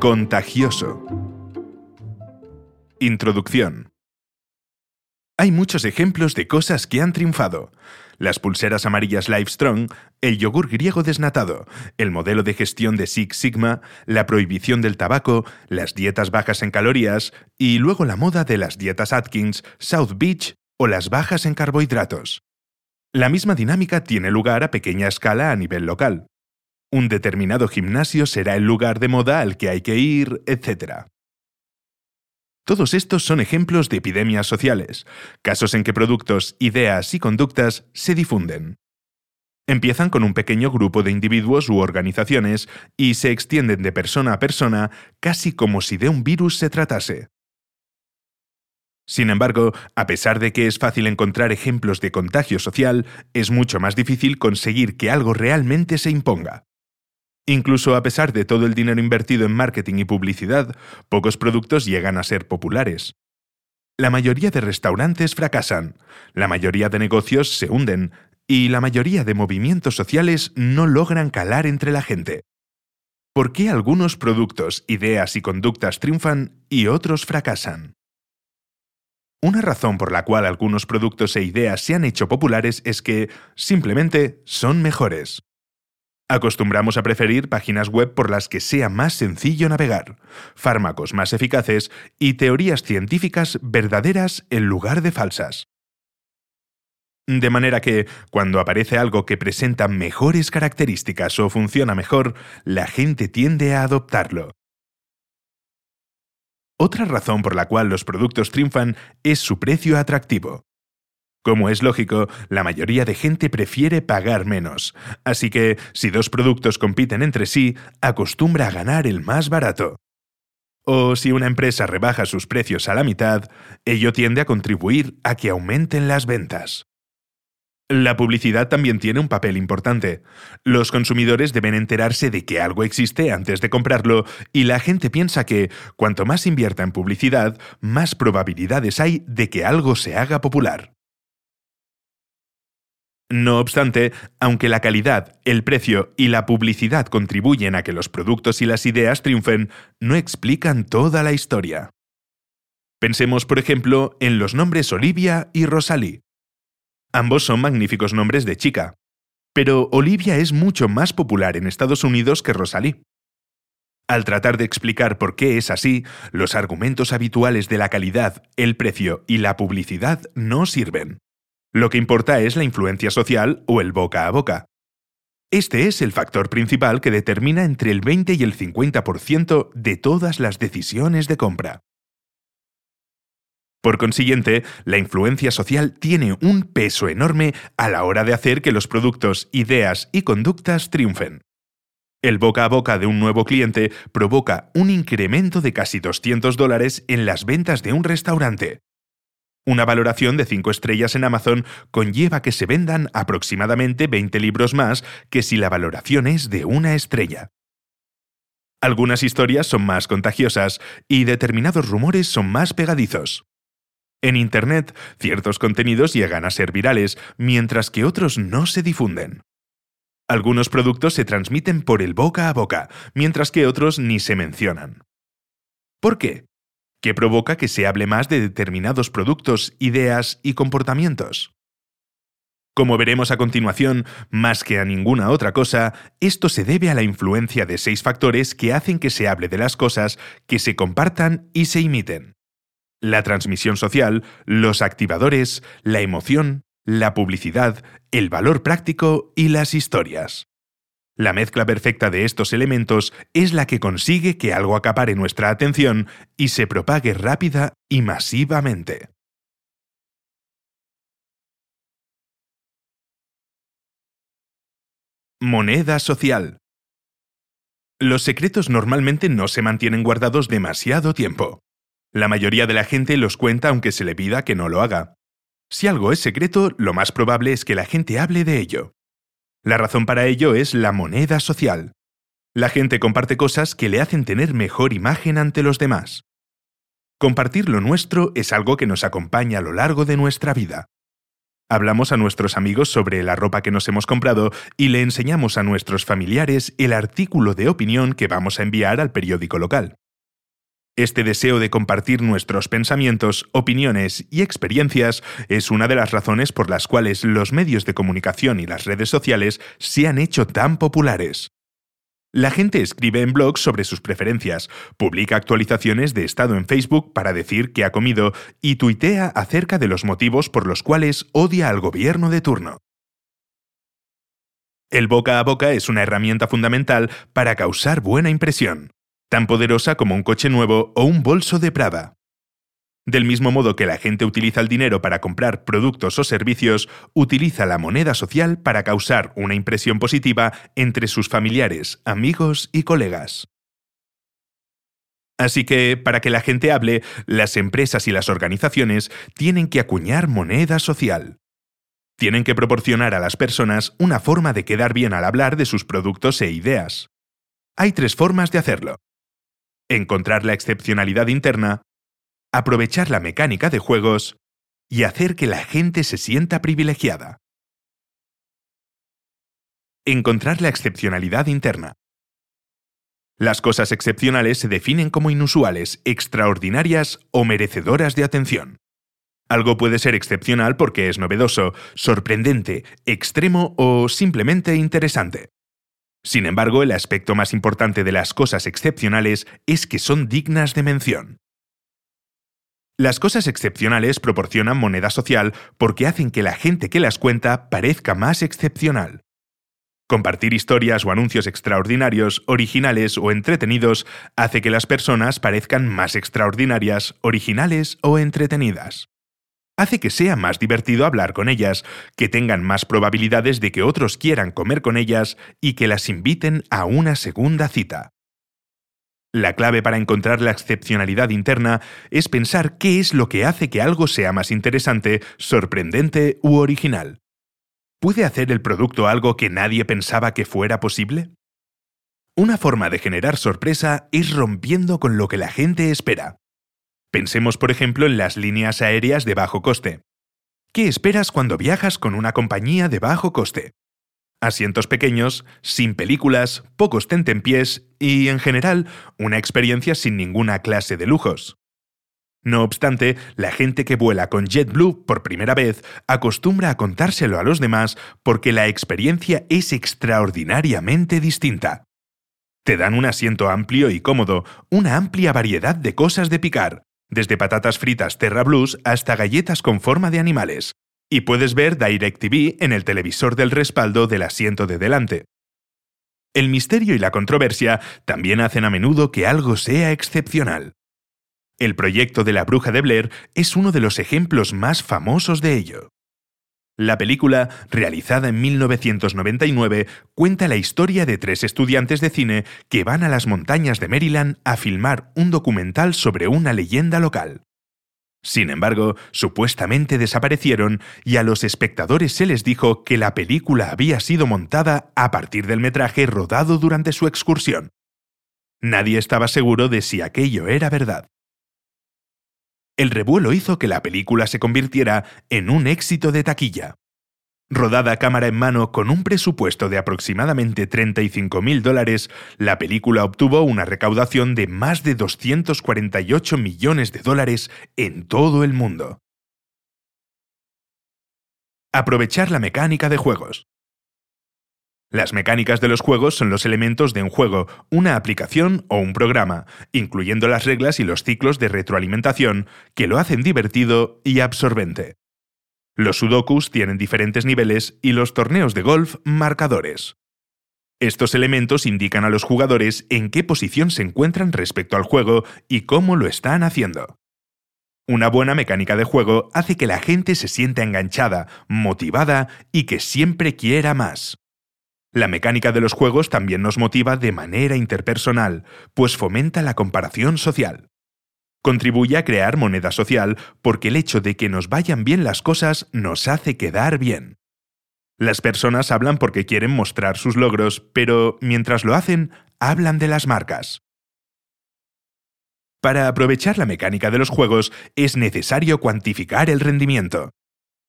Contagioso. Introducción. Hay muchos ejemplos de cosas que han triunfado. Las pulseras amarillas Livestrong, el yogur griego desnatado, el modelo de gestión de Six Sigma, la prohibición del tabaco, las dietas bajas en calorías y luego la moda de las dietas Atkins, South Beach o las bajas en carbohidratos. La misma dinámica tiene lugar a pequeña escala a nivel local. Un determinado gimnasio será el lugar de moda al que hay que ir, etc. Todos estos son ejemplos de epidemias sociales, casos en que productos, ideas y conductas se difunden. Empiezan con un pequeño grupo de individuos u organizaciones y se extienden de persona a persona casi como si de un virus se tratase. Sin embargo, a pesar de que es fácil encontrar ejemplos de contagio social, es mucho más difícil conseguir que algo realmente se imponga. Incluso a pesar de todo el dinero invertido en marketing y publicidad, pocos productos llegan a ser populares. La mayoría de restaurantes fracasan, la mayoría de negocios se hunden y la mayoría de movimientos sociales no logran calar entre la gente. ¿Por qué algunos productos, ideas y conductas triunfan y otros fracasan? Una razón por la cual algunos productos e ideas se han hecho populares es que, simplemente, son mejores. Acostumbramos a preferir páginas web por las que sea más sencillo navegar, fármacos más eficaces y teorías científicas verdaderas en lugar de falsas. De manera que, cuando aparece algo que presenta mejores características o funciona mejor, la gente tiende a adoptarlo. Otra razón por la cual los productos triunfan es su precio atractivo. Como es lógico, la mayoría de gente prefiere pagar menos, así que si dos productos compiten entre sí, acostumbra a ganar el más barato. O si una empresa rebaja sus precios a la mitad, ello tiende a contribuir a que aumenten las ventas. La publicidad también tiene un papel importante. Los consumidores deben enterarse de que algo existe antes de comprarlo y la gente piensa que cuanto más invierta en publicidad, más probabilidades hay de que algo se haga popular. No obstante, aunque la calidad, el precio y la publicidad contribuyen a que los productos y las ideas triunfen, no explican toda la historia. Pensemos, por ejemplo, en los nombres Olivia y Rosalie. Ambos son magníficos nombres de chica, pero Olivia es mucho más popular en Estados Unidos que Rosalie. Al tratar de explicar por qué es así, los argumentos habituales de la calidad, el precio y la publicidad no sirven. Lo que importa es la influencia social o el boca a boca. Este es el factor principal que determina entre el 20 y el 50% de todas las decisiones de compra. Por consiguiente, la influencia social tiene un peso enorme a la hora de hacer que los productos, ideas y conductas triunfen. El boca a boca de un nuevo cliente provoca un incremento de casi 200 dólares en las ventas de un restaurante, una valoración de 5 estrellas en Amazon conlleva que se vendan aproximadamente 20 libros más que si la valoración es de una estrella. Algunas historias son más contagiosas y determinados rumores son más pegadizos. En Internet, ciertos contenidos llegan a ser virales, mientras que otros no se difunden. Algunos productos se transmiten por el boca a boca, mientras que otros ni se mencionan. ¿Por qué? que provoca que se hable más de determinados productos, ideas y comportamientos. Como veremos a continuación, más que a ninguna otra cosa, esto se debe a la influencia de seis factores que hacen que se hable de las cosas, que se compartan y se imiten. La transmisión social, los activadores, la emoción, la publicidad, el valor práctico y las historias. La mezcla perfecta de estos elementos es la que consigue que algo acapare nuestra atención y se propague rápida y masivamente. Moneda social. Los secretos normalmente no se mantienen guardados demasiado tiempo. La mayoría de la gente los cuenta aunque se le pida que no lo haga. Si algo es secreto, lo más probable es que la gente hable de ello. La razón para ello es la moneda social. La gente comparte cosas que le hacen tener mejor imagen ante los demás. Compartir lo nuestro es algo que nos acompaña a lo largo de nuestra vida. Hablamos a nuestros amigos sobre la ropa que nos hemos comprado y le enseñamos a nuestros familiares el artículo de opinión que vamos a enviar al periódico local. Este deseo de compartir nuestros pensamientos, opiniones y experiencias es una de las razones por las cuales los medios de comunicación y las redes sociales se han hecho tan populares. La gente escribe en blogs sobre sus preferencias, publica actualizaciones de estado en Facebook para decir que ha comido y tuitea acerca de los motivos por los cuales odia al gobierno de turno. El boca a boca es una herramienta fundamental para causar buena impresión, tan poderosa como un coche nuevo o un bolso de Prada. Del mismo modo que la gente utiliza el dinero para comprar productos o servicios, utiliza la moneda social para causar una impresión positiva entre sus familiares, amigos y colegas. Así que, para que la gente hable, las empresas y las organizaciones tienen que acuñar moneda social. Tienen que proporcionar a las personas una forma de quedar bien al hablar de sus productos e ideas. Hay tres formas de hacerlo. Encontrar la excepcionalidad interna, aprovechar la mecánica de juegos y hacer que la gente se sienta privilegiada. Encontrar la excepcionalidad interna. Las cosas excepcionales se definen como inusuales, extraordinarias o merecedoras de atención. Algo puede ser excepcional porque es novedoso, sorprendente, extremo o simplemente interesante. Sin embargo, el aspecto más importante de las cosas excepcionales es que son dignas de mención. Las cosas excepcionales proporcionan moneda social porque hacen que la gente que las cuenta parezca más excepcional. Compartir historias o anuncios extraordinarios, originales o entretenidos hace que las personas parezcan más extraordinarias, originales o entretenidas. Hace que sea más divertido hablar con ellas, que tengan más probabilidades de que otros quieran comer con ellas y que las inviten a una segunda cita. La clave para encontrar la excepcionalidad interna es pensar qué es lo que hace que algo sea más interesante, sorprendente u original. ¿Puede hacer el producto algo que nadie pensaba que fuera posible? Una forma de generar sorpresa es rompiendo con lo que la gente espera. Pensemos, por ejemplo, en las líneas aéreas de bajo coste. ¿Qué esperas cuando viajas con una compañía de bajo coste? asientos pequeños, sin películas, pocos tentempiés y, en general, una experiencia sin ninguna clase de lujos. No obstante, la gente que vuela con JetBlue por primera vez acostumbra a contárselo a los demás porque la experiencia es extraordinariamente distinta. Te dan un asiento amplio y cómodo, una amplia variedad de cosas de picar, desde patatas fritas Terra Blues hasta galletas con forma de animales, y puedes ver DirecTV en el televisor del respaldo del asiento de delante. El misterio y la controversia también hacen a menudo que algo sea excepcional. El proyecto de la bruja de Blair es uno de los ejemplos más famosos de ello. La película, realizada en 1999, cuenta la historia de tres estudiantes de cine que van a las montañas de Maryland a filmar un documental sobre una leyenda local. Sin embargo, supuestamente desaparecieron y a los espectadores se les dijo que la película había sido montada a partir del metraje rodado durante su excursión. Nadie estaba seguro de si aquello era verdad. El revuelo hizo que la película se convirtiera en un éxito de taquilla. Rodada cámara en mano con un presupuesto de aproximadamente 35 mil dólares, la película obtuvo una recaudación de más de 248 millones de dólares en todo el mundo. Aprovechar la mecánica de juegos. Las mecánicas de los juegos son los elementos de un juego, una aplicación o un programa, incluyendo las reglas y los ciclos de retroalimentación que lo hacen divertido y absorbente. Los sudokus tienen diferentes niveles y los torneos de golf marcadores. Estos elementos indican a los jugadores en qué posición se encuentran respecto al juego y cómo lo están haciendo. Una buena mecánica de juego hace que la gente se sienta enganchada, motivada y que siempre quiera más. La mecánica de los juegos también nos motiva de manera interpersonal, pues fomenta la comparación social. Contribuye a crear moneda social porque el hecho de que nos vayan bien las cosas nos hace quedar bien. Las personas hablan porque quieren mostrar sus logros, pero mientras lo hacen, hablan de las marcas. Para aprovechar la mecánica de los juegos es necesario cuantificar el rendimiento.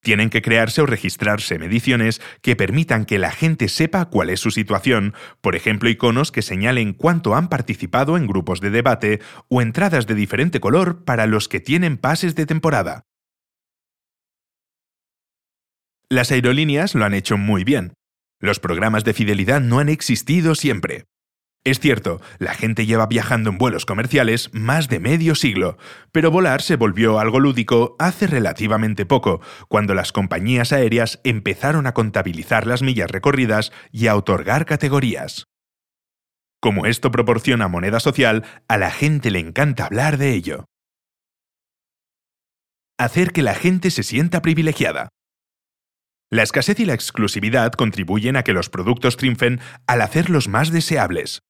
Tienen que crearse o registrarse mediciones que permitan que la gente sepa cuál es su situación, por ejemplo, iconos que señalen cuánto han participado en grupos de debate o entradas de diferente color para los que tienen pases de temporada. Las aerolíneas lo han hecho muy bien. Los programas de fidelidad no han existido siempre. Es cierto, la gente lleva viajando en vuelos comerciales más de medio siglo, pero volar se volvió algo lúdico hace relativamente poco, cuando las compañías aéreas empezaron a contabilizar las millas recorridas y a otorgar categorías. Como esto proporciona moneda social, a la gente le encanta hablar de ello. Hacer que la gente se sienta privilegiada. La escasez y la exclusividad contribuyen a que los productos triunfen al hacerlos más deseables.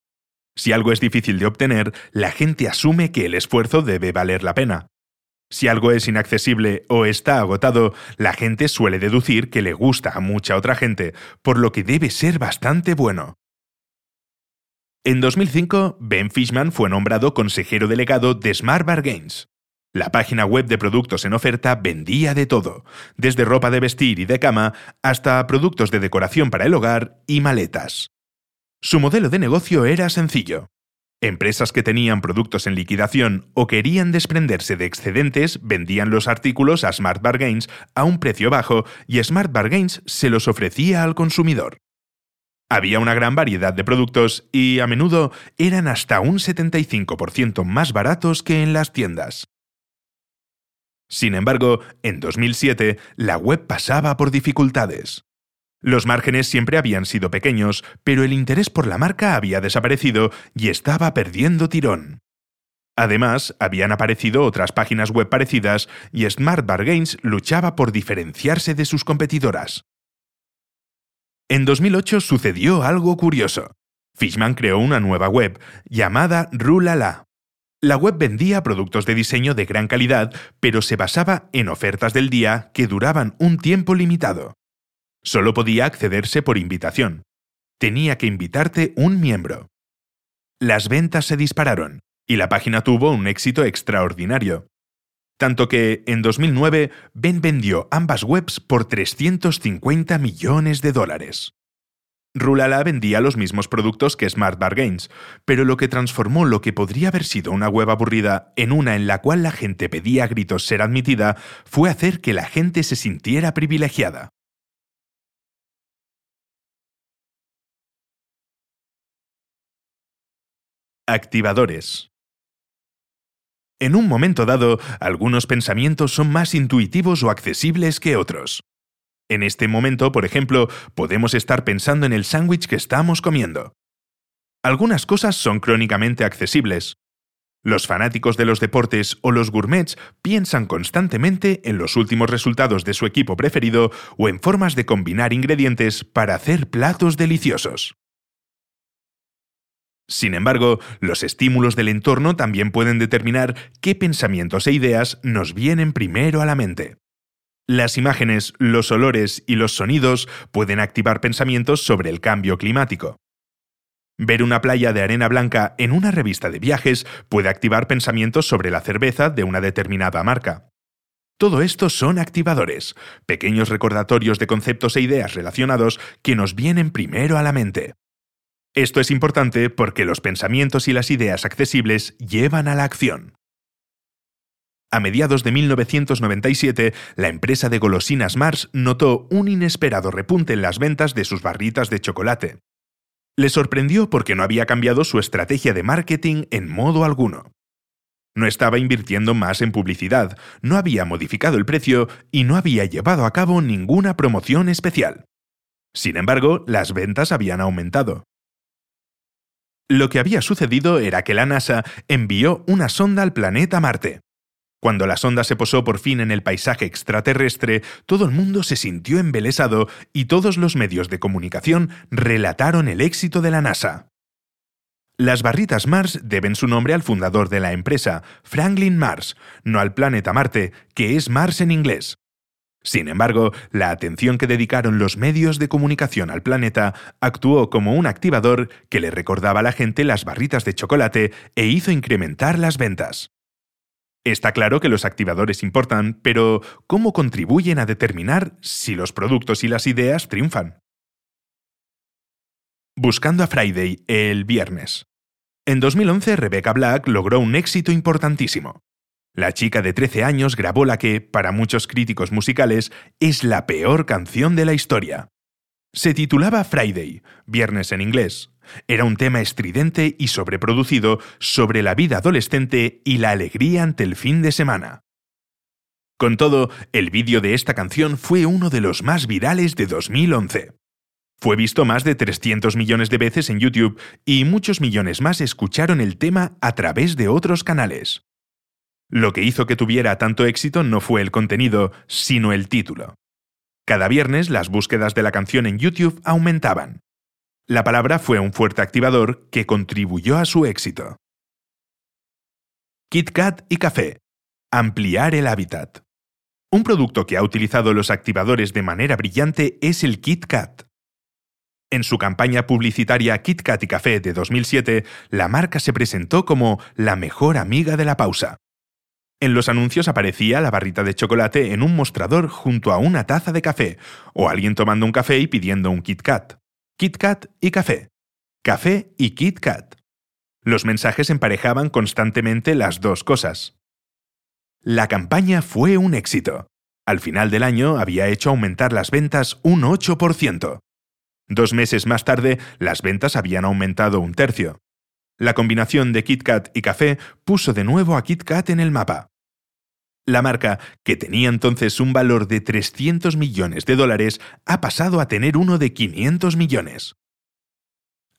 Si algo es difícil de obtener, la gente asume que el esfuerzo debe valer la pena. Si algo es inaccesible o está agotado, la gente suele deducir que le gusta a mucha otra gente, por lo que debe ser bastante bueno. En 2005, Ben Fishman fue nombrado consejero delegado de Smart Bargains. La página web de productos en oferta vendía de todo, desde ropa de vestir y de cama hasta productos de decoración para el hogar y maletas. Su modelo de negocio era sencillo. Empresas que tenían productos en liquidación o querían desprenderse de excedentes vendían los artículos a Smart Bargains a un precio bajo y Smart Bargains se los ofrecía al consumidor. Había una gran variedad de productos y a menudo eran hasta un 75% más baratos que en las tiendas. Sin embargo, en 2007 la web pasaba por dificultades. Los márgenes siempre habían sido pequeños, pero el interés por la marca había desaparecido y estaba perdiendo tirón. Además, habían aparecido otras páginas web parecidas y Smart Bargains luchaba por diferenciarse de sus competidoras. En 2008 sucedió algo curioso. Fishman creó una nueva web llamada Rulala. La web vendía productos de diseño de gran calidad, pero se basaba en ofertas del día que duraban un tiempo limitado. Solo podía accederse por invitación. Tenía que invitarte un miembro. Las ventas se dispararon y la página tuvo un éxito extraordinario. Tanto que, en 2009, Ben vendió ambas webs por 350 millones de dólares. Rulala vendía los mismos productos que Smart Bargains, pero lo que transformó lo que podría haber sido una web aburrida en una en la cual la gente pedía a gritos ser admitida fue hacer que la gente se sintiera privilegiada. Activadores. En un momento dado, algunos pensamientos son más intuitivos o accesibles que otros. En este momento, por ejemplo, podemos estar pensando en el sándwich que estamos comiendo. Algunas cosas son crónicamente accesibles. Los fanáticos de los deportes o los gourmets piensan constantemente en los últimos resultados de su equipo preferido o en formas de combinar ingredientes para hacer platos deliciosos. Sin embargo, los estímulos del entorno también pueden determinar qué pensamientos e ideas nos vienen primero a la mente. Las imágenes, los olores y los sonidos pueden activar pensamientos sobre el cambio climático. Ver una playa de arena blanca en una revista de viajes puede activar pensamientos sobre la cerveza de una determinada marca. Todo esto son activadores, pequeños recordatorios de conceptos e ideas relacionados que nos vienen primero a la mente. Esto es importante porque los pensamientos y las ideas accesibles llevan a la acción. A mediados de 1997, la empresa de golosinas Mars notó un inesperado repunte en las ventas de sus barritas de chocolate. Le sorprendió porque no había cambiado su estrategia de marketing en modo alguno. No estaba invirtiendo más en publicidad, no había modificado el precio y no había llevado a cabo ninguna promoción especial. Sin embargo, las ventas habían aumentado. Lo que había sucedido era que la NASA envió una sonda al planeta Marte. Cuando la sonda se posó por fin en el paisaje extraterrestre, todo el mundo se sintió embelesado y todos los medios de comunicación relataron el éxito de la NASA. Las barritas Mars deben su nombre al fundador de la empresa, Franklin Mars, no al planeta Marte, que es Mars en inglés. Sin embargo, la atención que dedicaron los medios de comunicación al planeta actuó como un activador que le recordaba a la gente las barritas de chocolate e hizo incrementar las ventas. Está claro que los activadores importan, pero ¿cómo contribuyen a determinar si los productos y las ideas triunfan? Buscando a Friday el viernes. En 2011, Rebecca Black logró un éxito importantísimo. La chica de 13 años grabó la que, para muchos críticos musicales, es la peor canción de la historia. Se titulaba Friday, viernes en inglés, era un tema estridente y sobreproducido sobre la vida adolescente y la alegría ante el fin de semana. Con todo, el vídeo de esta canción fue uno de los más virales de 2011. Fue visto más de 300 millones de veces en YouTube y muchos millones más escucharon el tema a través de otros canales. Lo que hizo que tuviera tanto éxito no fue el contenido, sino el título. Cada viernes las búsquedas de la canción en YouTube aumentaban. La palabra fue un fuerte activador que contribuyó a su éxito. KitKat y café. Ampliar el hábitat. Un producto que ha utilizado los activadores de manera brillante es el KitKat. En su campaña publicitaria KitKat y Café de 2007, la marca se presentó como la mejor amiga de la pausa. En los anuncios aparecía la barrita de chocolate en un mostrador junto a una taza de café, o alguien tomando un café y pidiendo un KitKat. KitKat y café. Café y KitKat. Los mensajes emparejaban constantemente las dos cosas. La campaña fue un éxito. Al final del año había hecho aumentar las ventas un 8%. Dos meses más tarde, las ventas habían aumentado un tercio. La combinación de KitKat y café puso de nuevo a KitKat en el mapa. La marca, que tenía entonces un valor de 300 millones de dólares, ha pasado a tener uno de 500 millones.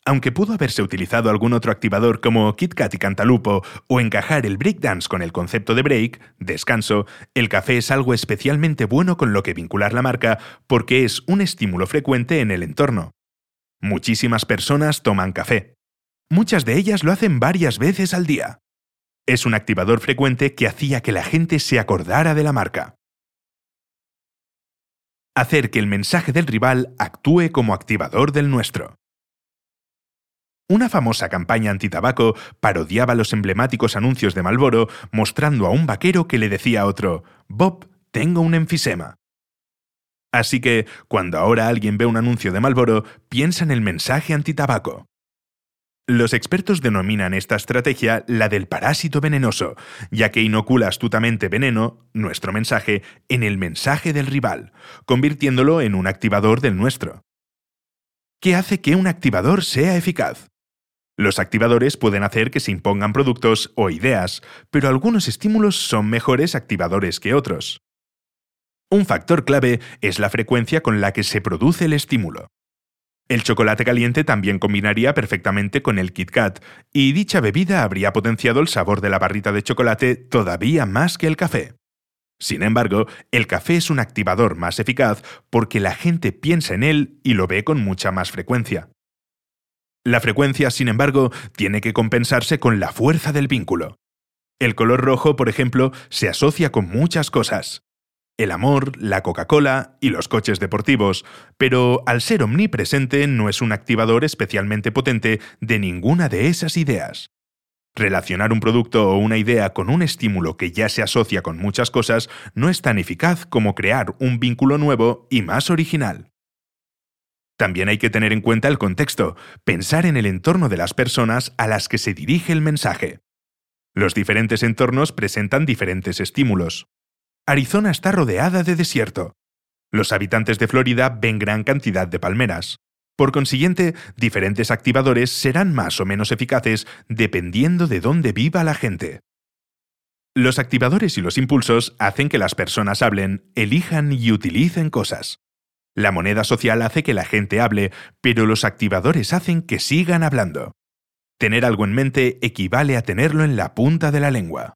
Aunque pudo haberse utilizado algún otro activador como KitKat y Cantalupo o encajar el breakdance con el concepto de break, descanso, el café es algo especialmente bueno con lo que vincular la marca porque es un estímulo frecuente en el entorno. Muchísimas personas toman café. Muchas de ellas lo hacen varias veces al día. Es un activador frecuente que hacía que la gente se acordara de la marca. Hacer que el mensaje del rival actúe como activador del nuestro. Una famosa campaña antitabaco parodiaba los emblemáticos anuncios de Malboro mostrando a un vaquero que le decía a otro, Bob, tengo un enfisema. Así que, cuando ahora alguien ve un anuncio de Malboro, piensa en el mensaje antitabaco. Los expertos denominan esta estrategia la del parásito venenoso, ya que inocula astutamente veneno, nuestro mensaje, en el mensaje del rival, convirtiéndolo en un activador del nuestro. ¿Qué hace que un activador sea eficaz? Los activadores pueden hacer que se impongan productos o ideas, pero algunos estímulos son mejores activadores que otros. Un factor clave es la frecuencia con la que se produce el estímulo. El chocolate caliente también combinaría perfectamente con el Kit Kat, y dicha bebida habría potenciado el sabor de la barrita de chocolate todavía más que el café. Sin embargo, el café es un activador más eficaz porque la gente piensa en él y lo ve con mucha más frecuencia. La frecuencia, sin embargo, tiene que compensarse con la fuerza del vínculo. El color rojo, por ejemplo, se asocia con muchas cosas el amor, la Coca-Cola y los coches deportivos, pero al ser omnipresente no es un activador especialmente potente de ninguna de esas ideas. Relacionar un producto o una idea con un estímulo que ya se asocia con muchas cosas no es tan eficaz como crear un vínculo nuevo y más original. También hay que tener en cuenta el contexto, pensar en el entorno de las personas a las que se dirige el mensaje. Los diferentes entornos presentan diferentes estímulos. Arizona está rodeada de desierto. Los habitantes de Florida ven gran cantidad de palmeras. Por consiguiente, diferentes activadores serán más o menos eficaces dependiendo de dónde viva la gente. Los activadores y los impulsos hacen que las personas hablen, elijan y utilicen cosas. La moneda social hace que la gente hable, pero los activadores hacen que sigan hablando. Tener algo en mente equivale a tenerlo en la punta de la lengua.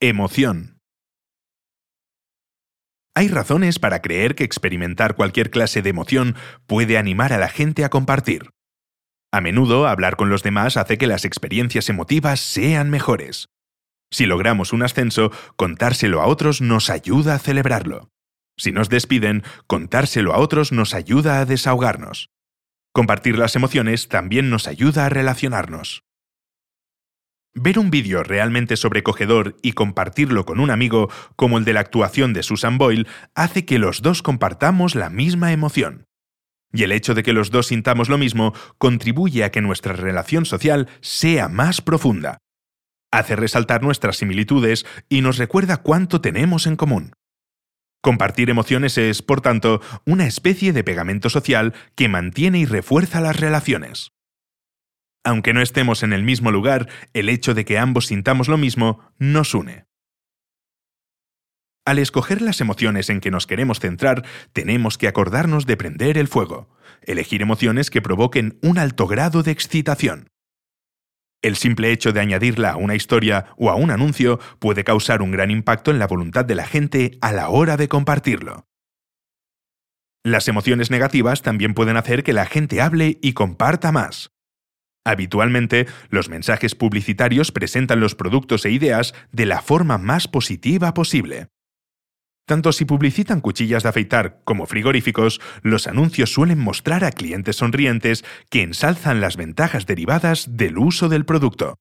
Emoción. Hay razones para creer que experimentar cualquier clase de emoción puede animar a la gente a compartir. A menudo hablar con los demás hace que las experiencias emotivas sean mejores. Si logramos un ascenso, contárselo a otros nos ayuda a celebrarlo. Si nos despiden, contárselo a otros nos ayuda a desahogarnos. Compartir las emociones también nos ayuda a relacionarnos. Ver un vídeo realmente sobrecogedor y compartirlo con un amigo, como el de la actuación de Susan Boyle, hace que los dos compartamos la misma emoción. Y el hecho de que los dos sintamos lo mismo contribuye a que nuestra relación social sea más profunda. Hace resaltar nuestras similitudes y nos recuerda cuánto tenemos en común. Compartir emociones es, por tanto, una especie de pegamento social que mantiene y refuerza las relaciones. Aunque no estemos en el mismo lugar, el hecho de que ambos sintamos lo mismo nos une. Al escoger las emociones en que nos queremos centrar, tenemos que acordarnos de prender el fuego, elegir emociones que provoquen un alto grado de excitación. El simple hecho de añadirla a una historia o a un anuncio puede causar un gran impacto en la voluntad de la gente a la hora de compartirlo. Las emociones negativas también pueden hacer que la gente hable y comparta más. Habitualmente, los mensajes publicitarios presentan los productos e ideas de la forma más positiva posible. Tanto si publicitan cuchillas de afeitar como frigoríficos, los anuncios suelen mostrar a clientes sonrientes que ensalzan las ventajas derivadas del uso del producto.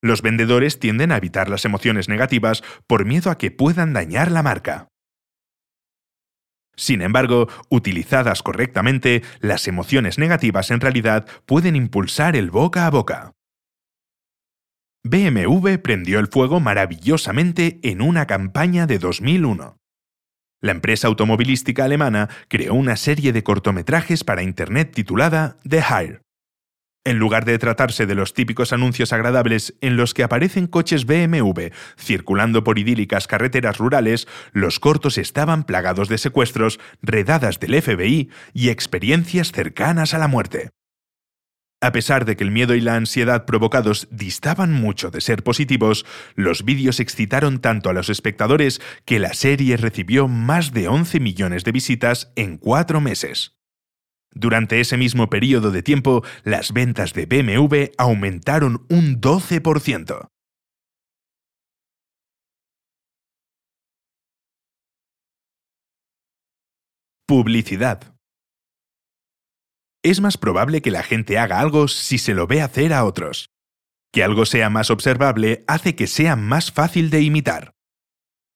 Los vendedores tienden a evitar las emociones negativas por miedo a que puedan dañar la marca. Sin embargo, utilizadas correctamente, las emociones negativas en realidad pueden impulsar el boca a boca. BMW prendió el fuego maravillosamente en una campaña de 2001. La empresa automovilística alemana creó una serie de cortometrajes para Internet titulada The Hire. En lugar de tratarse de los típicos anuncios agradables en los que aparecen coches BMW circulando por idílicas carreteras rurales, los cortos estaban plagados de secuestros, redadas del FBI y experiencias cercanas a la muerte. A pesar de que el miedo y la ansiedad provocados distaban mucho de ser positivos, los vídeos excitaron tanto a los espectadores que la serie recibió más de 11 millones de visitas en cuatro meses. Durante ese mismo periodo de tiempo, las ventas de BMW aumentaron un 12%. Publicidad. Es más probable que la gente haga algo si se lo ve hacer a otros. Que algo sea más observable hace que sea más fácil de imitar.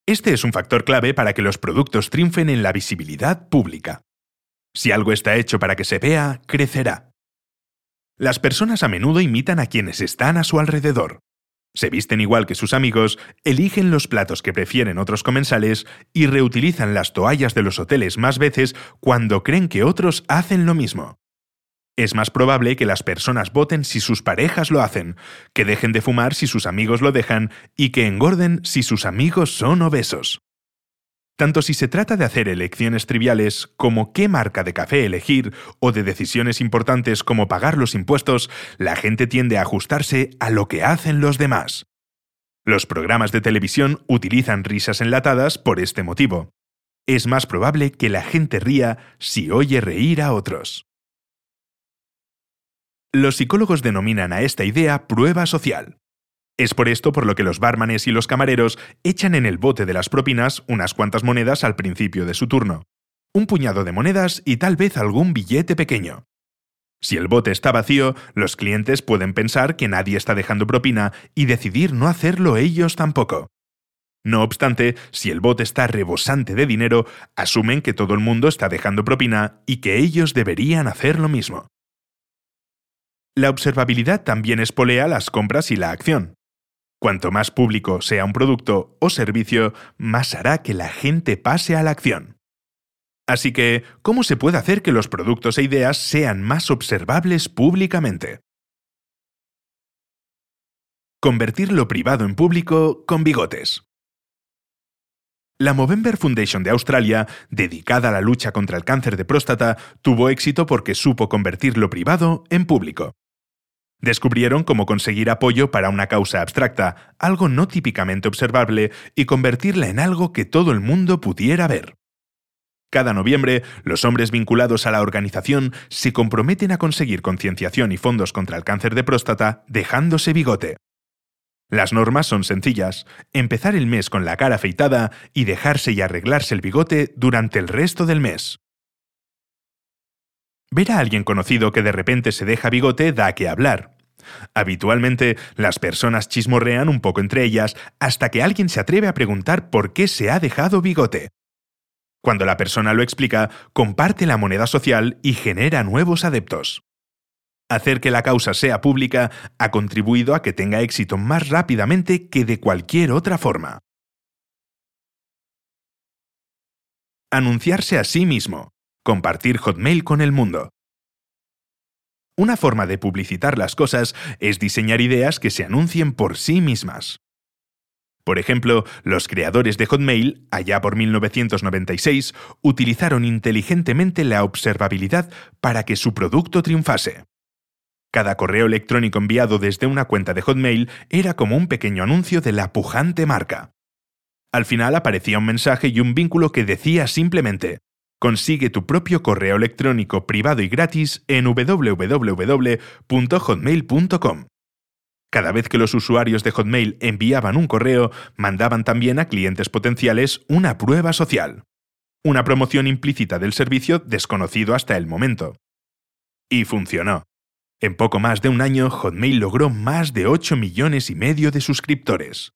Este es un factor clave para que los productos triunfen en la visibilidad pública. Si algo está hecho para que se vea, crecerá. Las personas a menudo imitan a quienes están a su alrededor. Se visten igual que sus amigos, eligen los platos que prefieren otros comensales y reutilizan las toallas de los hoteles más veces cuando creen que otros hacen lo mismo. Es más probable que las personas voten si sus parejas lo hacen, que dejen de fumar si sus amigos lo dejan y que engorden si sus amigos son obesos. Tanto si se trata de hacer elecciones triviales como qué marca de café elegir o de decisiones importantes como pagar los impuestos, la gente tiende a ajustarse a lo que hacen los demás. Los programas de televisión utilizan risas enlatadas por este motivo. Es más probable que la gente ría si oye reír a otros. Los psicólogos denominan a esta idea prueba social. Es por esto por lo que los barmanes y los camareros echan en el bote de las propinas unas cuantas monedas al principio de su turno. Un puñado de monedas y tal vez algún billete pequeño. Si el bote está vacío, los clientes pueden pensar que nadie está dejando propina y decidir no hacerlo ellos tampoco. No obstante, si el bote está rebosante de dinero, asumen que todo el mundo está dejando propina y que ellos deberían hacer lo mismo. La observabilidad también espolea las compras y la acción. Cuanto más público sea un producto o servicio, más hará que la gente pase a la acción. Así que, ¿cómo se puede hacer que los productos e ideas sean más observables públicamente? Convertir lo privado en público con bigotes. La Movember Foundation de Australia, dedicada a la lucha contra el cáncer de próstata, tuvo éxito porque supo convertir lo privado en público. Descubrieron cómo conseguir apoyo para una causa abstracta, algo no típicamente observable, y convertirla en algo que todo el mundo pudiera ver. Cada noviembre, los hombres vinculados a la organización se comprometen a conseguir concienciación y fondos contra el cáncer de próstata dejándose bigote. Las normas son sencillas, empezar el mes con la cara afeitada y dejarse y arreglarse el bigote durante el resto del mes. Ver a alguien conocido que de repente se deja bigote da que hablar. Habitualmente, las personas chismorrean un poco entre ellas hasta que alguien se atreve a preguntar por qué se ha dejado bigote. Cuando la persona lo explica, comparte la moneda social y genera nuevos adeptos. Hacer que la causa sea pública ha contribuido a que tenga éxito más rápidamente que de cualquier otra forma. Anunciarse a sí mismo. Compartir Hotmail con el mundo. Una forma de publicitar las cosas es diseñar ideas que se anuncien por sí mismas. Por ejemplo, los creadores de Hotmail, allá por 1996, utilizaron inteligentemente la observabilidad para que su producto triunfase. Cada correo electrónico enviado desde una cuenta de Hotmail era como un pequeño anuncio de la pujante marca. Al final aparecía un mensaje y un vínculo que decía simplemente Consigue tu propio correo electrónico privado y gratis en www.hotmail.com. Cada vez que los usuarios de Hotmail enviaban un correo, mandaban también a clientes potenciales una prueba social. Una promoción implícita del servicio desconocido hasta el momento. Y funcionó. En poco más de un año, Hotmail logró más de 8 millones y medio de suscriptores.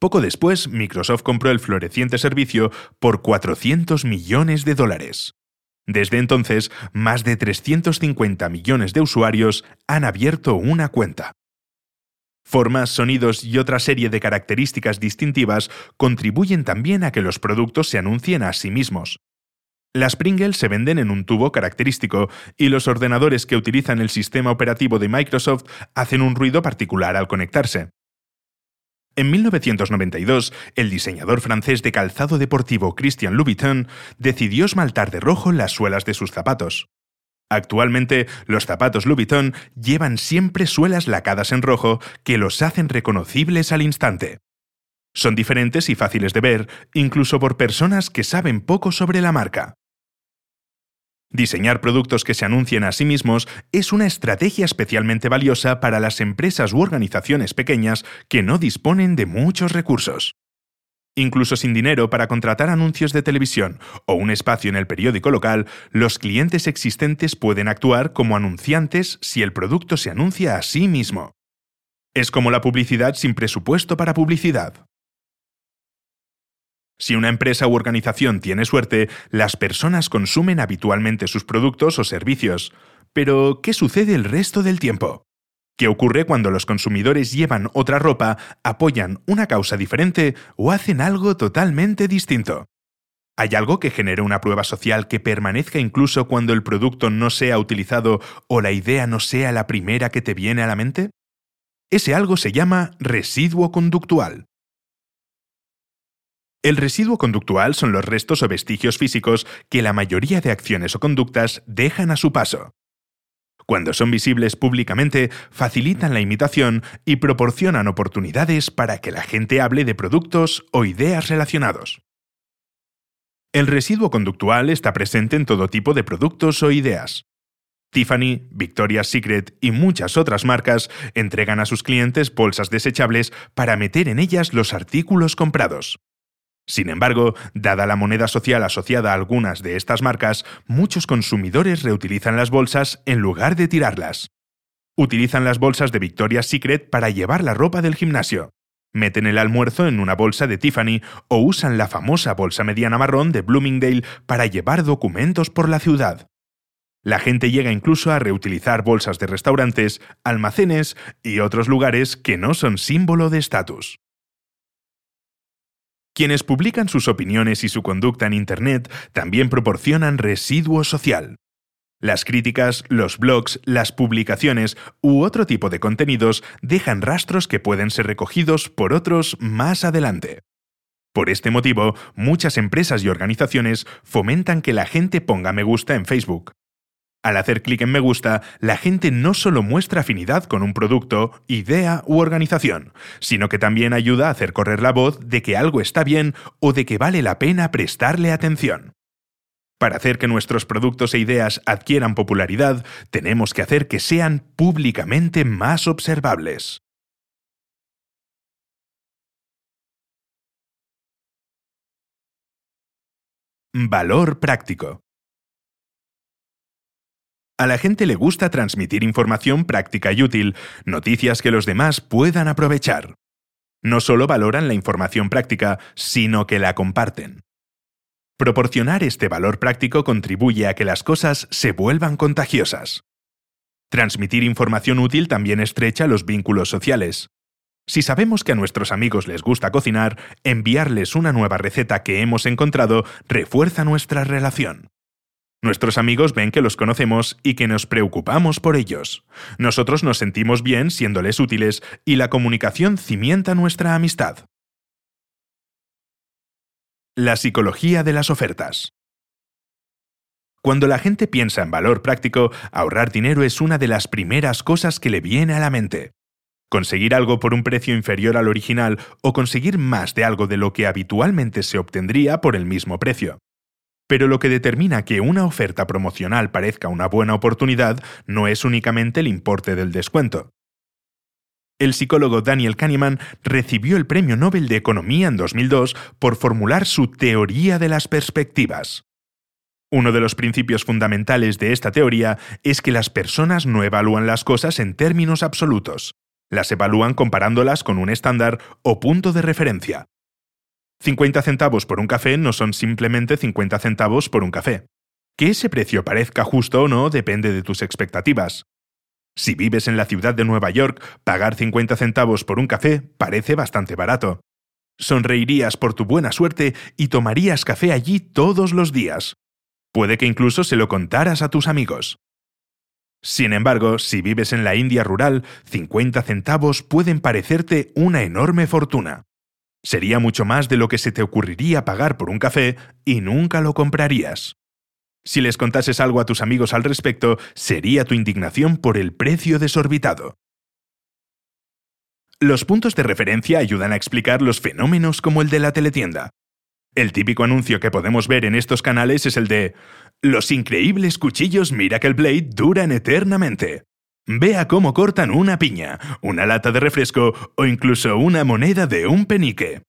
Poco después, Microsoft compró el floreciente servicio por 400 millones de dólares. Desde entonces, más de 350 millones de usuarios han abierto una cuenta. Formas, sonidos y otra serie de características distintivas contribuyen también a que los productos se anuncien a sí mismos. Las Pringles se venden en un tubo característico y los ordenadores que utilizan el sistema operativo de Microsoft hacen un ruido particular al conectarse. En 1992, el diseñador francés de calzado deportivo Christian Louboutin decidió esmaltar de rojo las suelas de sus zapatos. Actualmente, los zapatos Louboutin llevan siempre suelas lacadas en rojo que los hacen reconocibles al instante. Son diferentes y fáciles de ver, incluso por personas que saben poco sobre la marca. Diseñar productos que se anuncien a sí mismos es una estrategia especialmente valiosa para las empresas u organizaciones pequeñas que no disponen de muchos recursos. Incluso sin dinero para contratar anuncios de televisión o un espacio en el periódico local, los clientes existentes pueden actuar como anunciantes si el producto se anuncia a sí mismo. Es como la publicidad sin presupuesto para publicidad. Si una empresa u organización tiene suerte, las personas consumen habitualmente sus productos o servicios. Pero, ¿qué sucede el resto del tiempo? ¿Qué ocurre cuando los consumidores llevan otra ropa, apoyan una causa diferente o hacen algo totalmente distinto? ¿Hay algo que genere una prueba social que permanezca incluso cuando el producto no sea utilizado o la idea no sea la primera que te viene a la mente? Ese algo se llama residuo conductual. El residuo conductual son los restos o vestigios físicos que la mayoría de acciones o conductas dejan a su paso. Cuando son visibles públicamente, facilitan la imitación y proporcionan oportunidades para que la gente hable de productos o ideas relacionados. El residuo conductual está presente en todo tipo de productos o ideas. Tiffany, Victoria's Secret y muchas otras marcas entregan a sus clientes bolsas desechables para meter en ellas los artículos comprados. Sin embargo, dada la moneda social asociada a algunas de estas marcas, muchos consumidores reutilizan las bolsas en lugar de tirarlas. Utilizan las bolsas de Victoria's Secret para llevar la ropa del gimnasio. Meten el almuerzo en una bolsa de Tiffany o usan la famosa bolsa mediana marrón de Bloomingdale para llevar documentos por la ciudad. La gente llega incluso a reutilizar bolsas de restaurantes, almacenes y otros lugares que no son símbolo de estatus. Quienes publican sus opiniones y su conducta en Internet también proporcionan residuo social. Las críticas, los blogs, las publicaciones u otro tipo de contenidos dejan rastros que pueden ser recogidos por otros más adelante. Por este motivo, muchas empresas y organizaciones fomentan que la gente ponga me gusta en Facebook, al hacer clic en me gusta, la gente no solo muestra afinidad con un producto, idea u organización, sino que también ayuda a hacer correr la voz de que algo está bien o de que vale la pena prestarle atención. Para hacer que nuestros productos e ideas adquieran popularidad, tenemos que hacer que sean públicamente más observables. Valor práctico. A la gente le gusta transmitir información práctica y útil, noticias que los demás puedan aprovechar. No solo valoran la información práctica, sino que la comparten. Proporcionar este valor práctico contribuye a que las cosas se vuelvan contagiosas. Transmitir información útil también estrecha los vínculos sociales. Si sabemos que a nuestros amigos les gusta cocinar, enviarles una nueva receta que hemos encontrado refuerza nuestra relación. Nuestros amigos ven que los conocemos y que nos preocupamos por ellos. Nosotros nos sentimos bien siéndoles útiles y la comunicación cimienta nuestra amistad. La psicología de las ofertas. Cuando la gente piensa en valor práctico, ahorrar dinero es una de las primeras cosas que le viene a la mente. Conseguir algo por un precio inferior al original o conseguir más de algo de lo que habitualmente se obtendría por el mismo precio. Pero lo que determina que una oferta promocional parezca una buena oportunidad no es únicamente el importe del descuento. El psicólogo Daniel Kahneman recibió el Premio Nobel de Economía en 2002 por formular su teoría de las perspectivas. Uno de los principios fundamentales de esta teoría es que las personas no evalúan las cosas en términos absolutos, las evalúan comparándolas con un estándar o punto de referencia, 50 centavos por un café no son simplemente 50 centavos por un café. Que ese precio parezca justo o no depende de tus expectativas. Si vives en la ciudad de Nueva York, pagar 50 centavos por un café parece bastante barato. Sonreirías por tu buena suerte y tomarías café allí todos los días. Puede que incluso se lo contaras a tus amigos. Sin embargo, si vives en la India rural, 50 centavos pueden parecerte una enorme fortuna. Sería mucho más de lo que se te ocurriría pagar por un café y nunca lo comprarías. Si les contases algo a tus amigos al respecto, sería tu indignación por el precio desorbitado. Los puntos de referencia ayudan a explicar los fenómenos como el de la teletienda. El típico anuncio que podemos ver en estos canales es el de Los increíbles cuchillos Miracle Blade duran eternamente. Vea cómo cortan una piña, una lata de refresco o incluso una moneda de un penique.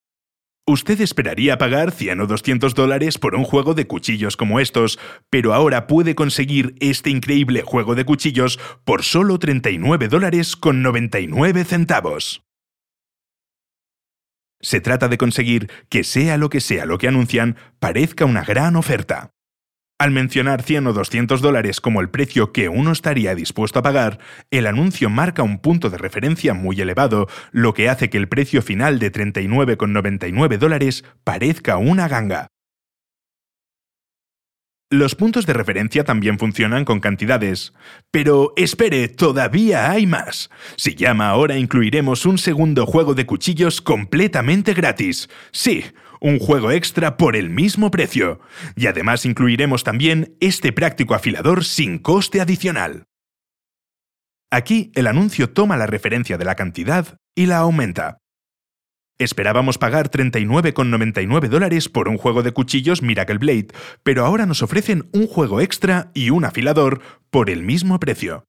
Usted esperaría pagar 100 o 200 dólares por un juego de cuchillos como estos, pero ahora puede conseguir este increíble juego de cuchillos por solo 39 dólares con 99 centavos. Se trata de conseguir que sea lo que sea lo que anuncian, parezca una gran oferta. Al mencionar 100 o 200 dólares como el precio que uno estaría dispuesto a pagar, el anuncio marca un punto de referencia muy elevado, lo que hace que el precio final de 39,99 dólares parezca una ganga. Los puntos de referencia también funcionan con cantidades. Pero espere, todavía hay más. Si llama ahora incluiremos un segundo juego de cuchillos completamente gratis. Sí, un juego extra por el mismo precio. Y además incluiremos también este práctico afilador sin coste adicional. Aquí el anuncio toma la referencia de la cantidad y la aumenta. Esperábamos pagar 39,99 dólares por un juego de cuchillos Miracle Blade, pero ahora nos ofrecen un juego extra y un afilador por el mismo precio.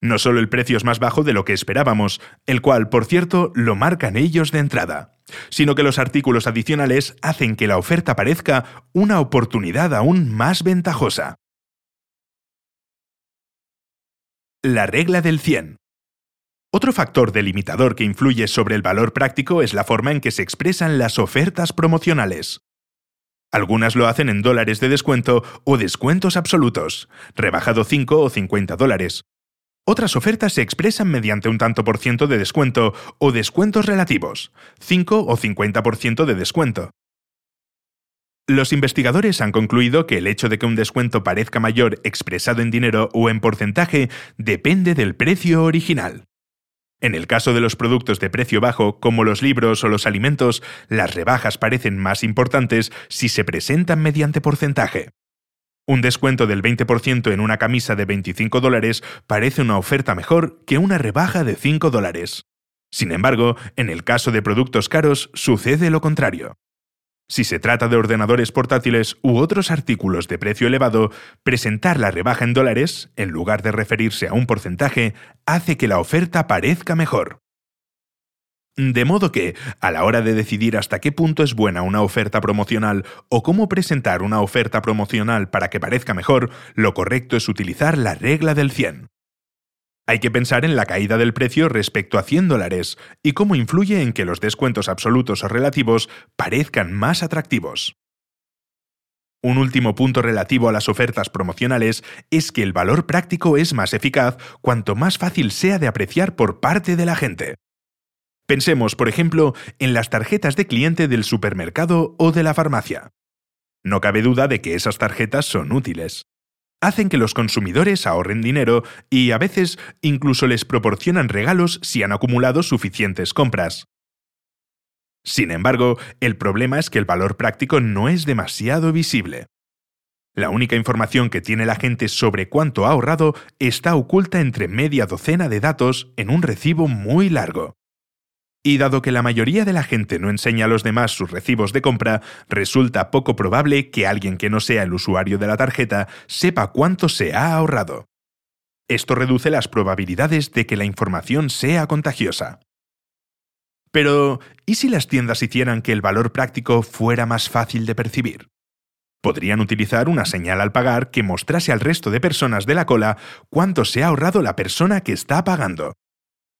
No solo el precio es más bajo de lo que esperábamos, el cual, por cierto, lo marcan ellos de entrada, sino que los artículos adicionales hacen que la oferta parezca una oportunidad aún más ventajosa. La regla del 100. Otro factor delimitador que influye sobre el valor práctico es la forma en que se expresan las ofertas promocionales. Algunas lo hacen en dólares de descuento o descuentos absolutos, rebajado 5 o 50 dólares, otras ofertas se expresan mediante un tanto por ciento de descuento o descuentos relativos, 5 o 50% de descuento. Los investigadores han concluido que el hecho de que un descuento parezca mayor expresado en dinero o en porcentaje depende del precio original. En el caso de los productos de precio bajo, como los libros o los alimentos, las rebajas parecen más importantes si se presentan mediante porcentaje. Un descuento del 20% en una camisa de 25 dólares parece una oferta mejor que una rebaja de 5 dólares. Sin embargo, en el caso de productos caros sucede lo contrario. Si se trata de ordenadores portátiles u otros artículos de precio elevado, presentar la rebaja en dólares, en lugar de referirse a un porcentaje, hace que la oferta parezca mejor. De modo que, a la hora de decidir hasta qué punto es buena una oferta promocional o cómo presentar una oferta promocional para que parezca mejor, lo correcto es utilizar la regla del 100. Hay que pensar en la caída del precio respecto a 100 dólares y cómo influye en que los descuentos absolutos o relativos parezcan más atractivos. Un último punto relativo a las ofertas promocionales es que el valor práctico es más eficaz cuanto más fácil sea de apreciar por parte de la gente. Pensemos, por ejemplo, en las tarjetas de cliente del supermercado o de la farmacia. No cabe duda de que esas tarjetas son útiles. Hacen que los consumidores ahorren dinero y a veces incluso les proporcionan regalos si han acumulado suficientes compras. Sin embargo, el problema es que el valor práctico no es demasiado visible. La única información que tiene la gente sobre cuánto ha ahorrado está oculta entre media docena de datos en un recibo muy largo. Y dado que la mayoría de la gente no enseña a los demás sus recibos de compra, resulta poco probable que alguien que no sea el usuario de la tarjeta sepa cuánto se ha ahorrado. Esto reduce las probabilidades de que la información sea contagiosa. Pero, ¿y si las tiendas hicieran que el valor práctico fuera más fácil de percibir? Podrían utilizar una señal al pagar que mostrase al resto de personas de la cola cuánto se ha ahorrado la persona que está pagando,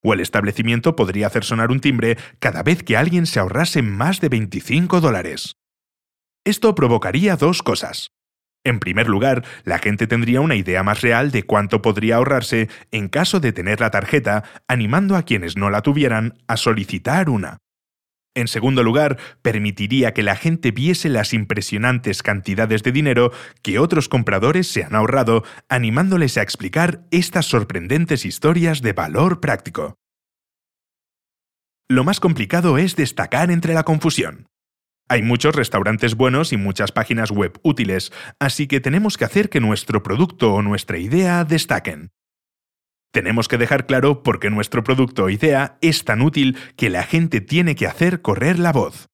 o el establecimiento podría hacer sonar un timbre cada vez que alguien se ahorrase más de 25 dólares. Esto provocaría dos cosas. En primer lugar, la gente tendría una idea más real de cuánto podría ahorrarse en caso de tener la tarjeta, animando a quienes no la tuvieran a solicitar una. En segundo lugar, permitiría que la gente viese las impresionantes cantidades de dinero que otros compradores se han ahorrado, animándoles a explicar estas sorprendentes historias de valor práctico. Lo más complicado es destacar entre la confusión. Hay muchos restaurantes buenos y muchas páginas web útiles, así que tenemos que hacer que nuestro producto o nuestra idea destaquen. Tenemos que dejar claro por qué nuestro producto o idea es tan útil que la gente tiene que hacer correr la voz.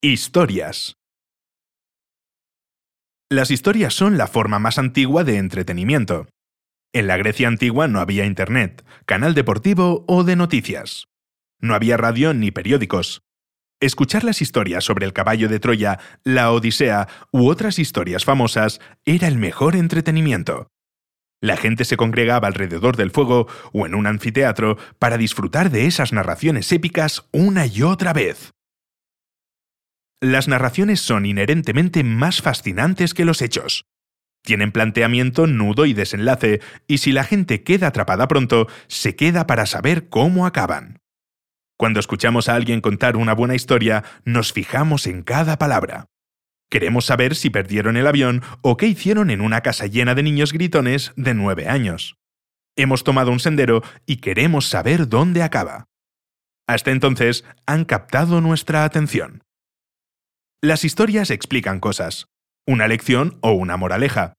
Historias. Las historias son la forma más antigua de entretenimiento. En la Grecia antigua no había Internet, canal deportivo o de noticias. No había radio ni periódicos. Escuchar las historias sobre el caballo de Troya, la Odisea u otras historias famosas era el mejor entretenimiento. La gente se congregaba alrededor del fuego o en un anfiteatro para disfrutar de esas narraciones épicas una y otra vez. Las narraciones son inherentemente más fascinantes que los hechos. Tienen planteamiento, nudo y desenlace, y si la gente queda atrapada pronto, se queda para saber cómo acaban. Cuando escuchamos a alguien contar una buena historia, nos fijamos en cada palabra. Queremos saber si perdieron el avión o qué hicieron en una casa llena de niños gritones de nueve años. Hemos tomado un sendero y queremos saber dónde acaba. Hasta entonces han captado nuestra atención. Las historias explican cosas, una lección o una moraleja,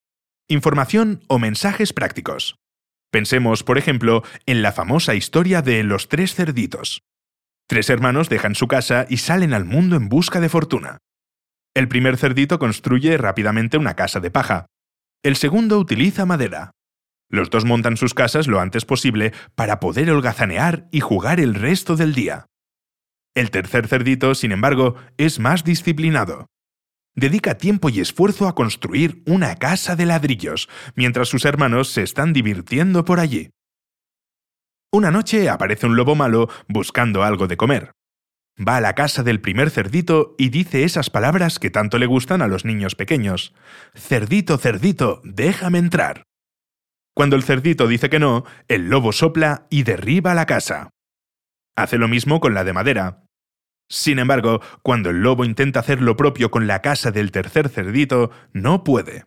información o mensajes prácticos. Pensemos, por ejemplo, en la famosa historia de los tres cerditos. Tres hermanos dejan su casa y salen al mundo en busca de fortuna. El primer cerdito construye rápidamente una casa de paja. El segundo utiliza madera. Los dos montan sus casas lo antes posible para poder holgazanear y jugar el resto del día. El tercer cerdito, sin embargo, es más disciplinado. Dedica tiempo y esfuerzo a construir una casa de ladrillos, mientras sus hermanos se están divirtiendo por allí. Una noche aparece un lobo malo buscando algo de comer. Va a la casa del primer cerdito y dice esas palabras que tanto le gustan a los niños pequeños. Cerdito, cerdito, déjame entrar. Cuando el cerdito dice que no, el lobo sopla y derriba la casa. Hace lo mismo con la de madera. Sin embargo, cuando el lobo intenta hacer lo propio con la casa del tercer cerdito, no puede.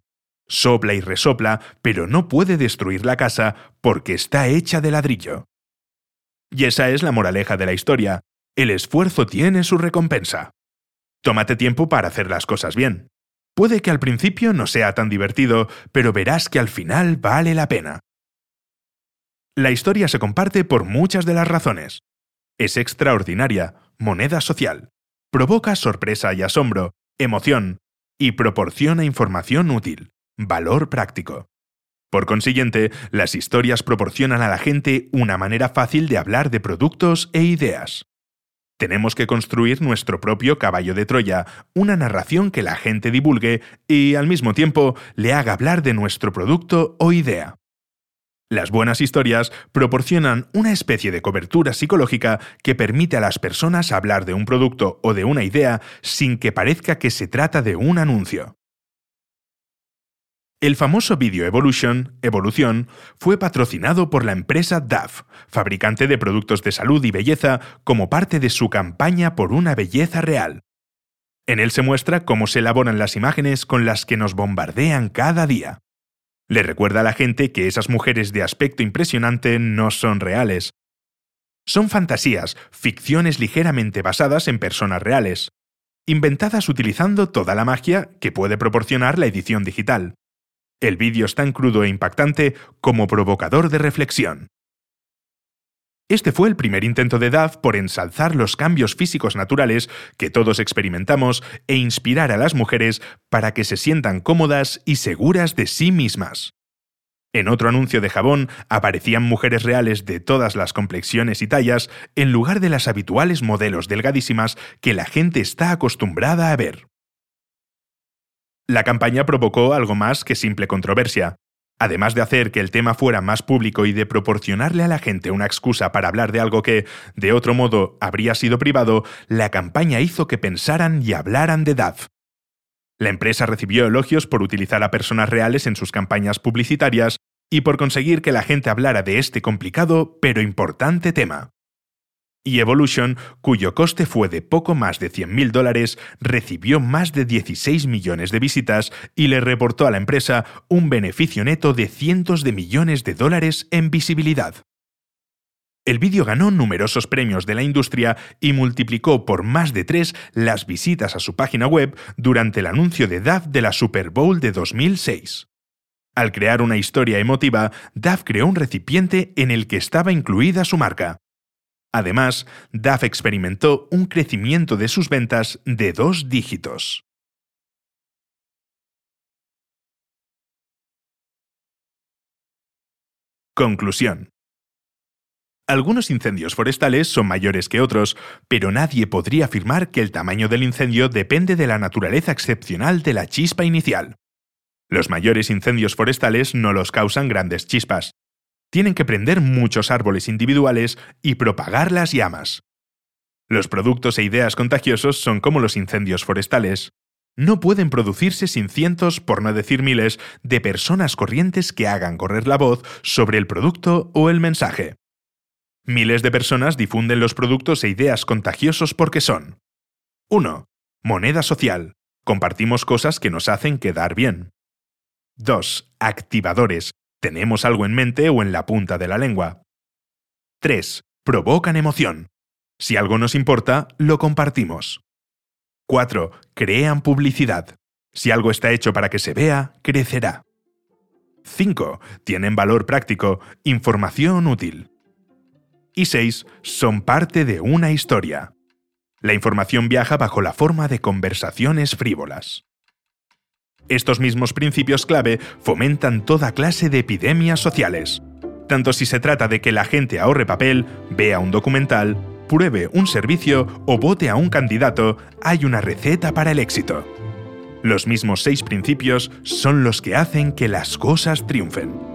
Sopla y resopla, pero no puede destruir la casa porque está hecha de ladrillo. Y esa es la moraleja de la historia. El esfuerzo tiene su recompensa. Tómate tiempo para hacer las cosas bien. Puede que al principio no sea tan divertido, pero verás que al final vale la pena. La historia se comparte por muchas de las razones. Es extraordinaria, moneda social, provoca sorpresa y asombro, emoción, y proporciona información útil, valor práctico. Por consiguiente, las historias proporcionan a la gente una manera fácil de hablar de productos e ideas. Tenemos que construir nuestro propio caballo de Troya, una narración que la gente divulgue y al mismo tiempo le haga hablar de nuestro producto o idea. Las buenas historias proporcionan una especie de cobertura psicológica que permite a las personas hablar de un producto o de una idea sin que parezca que se trata de un anuncio. El famoso vídeo Evolution, Evolución, fue patrocinado por la empresa DAF, fabricante de productos de salud y belleza, como parte de su campaña por una belleza real. En él se muestra cómo se elaboran las imágenes con las que nos bombardean cada día. Le recuerda a la gente que esas mujeres de aspecto impresionante no son reales. Son fantasías, ficciones ligeramente basadas en personas reales, inventadas utilizando toda la magia que puede proporcionar la edición digital. El vídeo es tan crudo e impactante como provocador de reflexión. Este fue el primer intento de DAF por ensalzar los cambios físicos naturales que todos experimentamos e inspirar a las mujeres para que se sientan cómodas y seguras de sí mismas. En otro anuncio de jabón aparecían mujeres reales de todas las complexiones y tallas en lugar de las habituales modelos delgadísimas que la gente está acostumbrada a ver. La campaña provocó algo más que simple controversia. Además de hacer que el tema fuera más público y de proporcionarle a la gente una excusa para hablar de algo que, de otro modo, habría sido privado, la campaña hizo que pensaran y hablaran de DAF. La empresa recibió elogios por utilizar a personas reales en sus campañas publicitarias y por conseguir que la gente hablara de este complicado pero importante tema y Evolution, cuyo coste fue de poco más de 100.000 dólares, recibió más de 16 millones de visitas y le reportó a la empresa un beneficio neto de cientos de millones de dólares en visibilidad. El vídeo ganó numerosos premios de la industria y multiplicó por más de tres las visitas a su página web durante el anuncio de DAF de la Super Bowl de 2006. Al crear una historia emotiva, DAF creó un recipiente en el que estaba incluida su marca. Además, DAF experimentó un crecimiento de sus ventas de dos dígitos. Conclusión. Algunos incendios forestales son mayores que otros, pero nadie podría afirmar que el tamaño del incendio depende de la naturaleza excepcional de la chispa inicial. Los mayores incendios forestales no los causan grandes chispas, tienen que prender muchos árboles individuales y propagar las llamas. Los productos e ideas contagiosos son como los incendios forestales. No pueden producirse sin cientos, por no decir miles, de personas corrientes que hagan correr la voz sobre el producto o el mensaje. Miles de personas difunden los productos e ideas contagiosos porque son 1. Moneda social. Compartimos cosas que nos hacen quedar bien. 2. Activadores. ¿Tenemos algo en mente o en la punta de la lengua? 3. Provocan emoción. Si algo nos importa, lo compartimos. 4. Crean publicidad. Si algo está hecho para que se vea, crecerá. 5. Tienen valor práctico, información útil. Y 6. Son parte de una historia. La información viaja bajo la forma de conversaciones frívolas. Estos mismos principios clave fomentan toda clase de epidemias sociales. Tanto si se trata de que la gente ahorre papel, vea un documental, pruebe un servicio o vote a un candidato, hay una receta para el éxito. Los mismos seis principios son los que hacen que las cosas triunfen.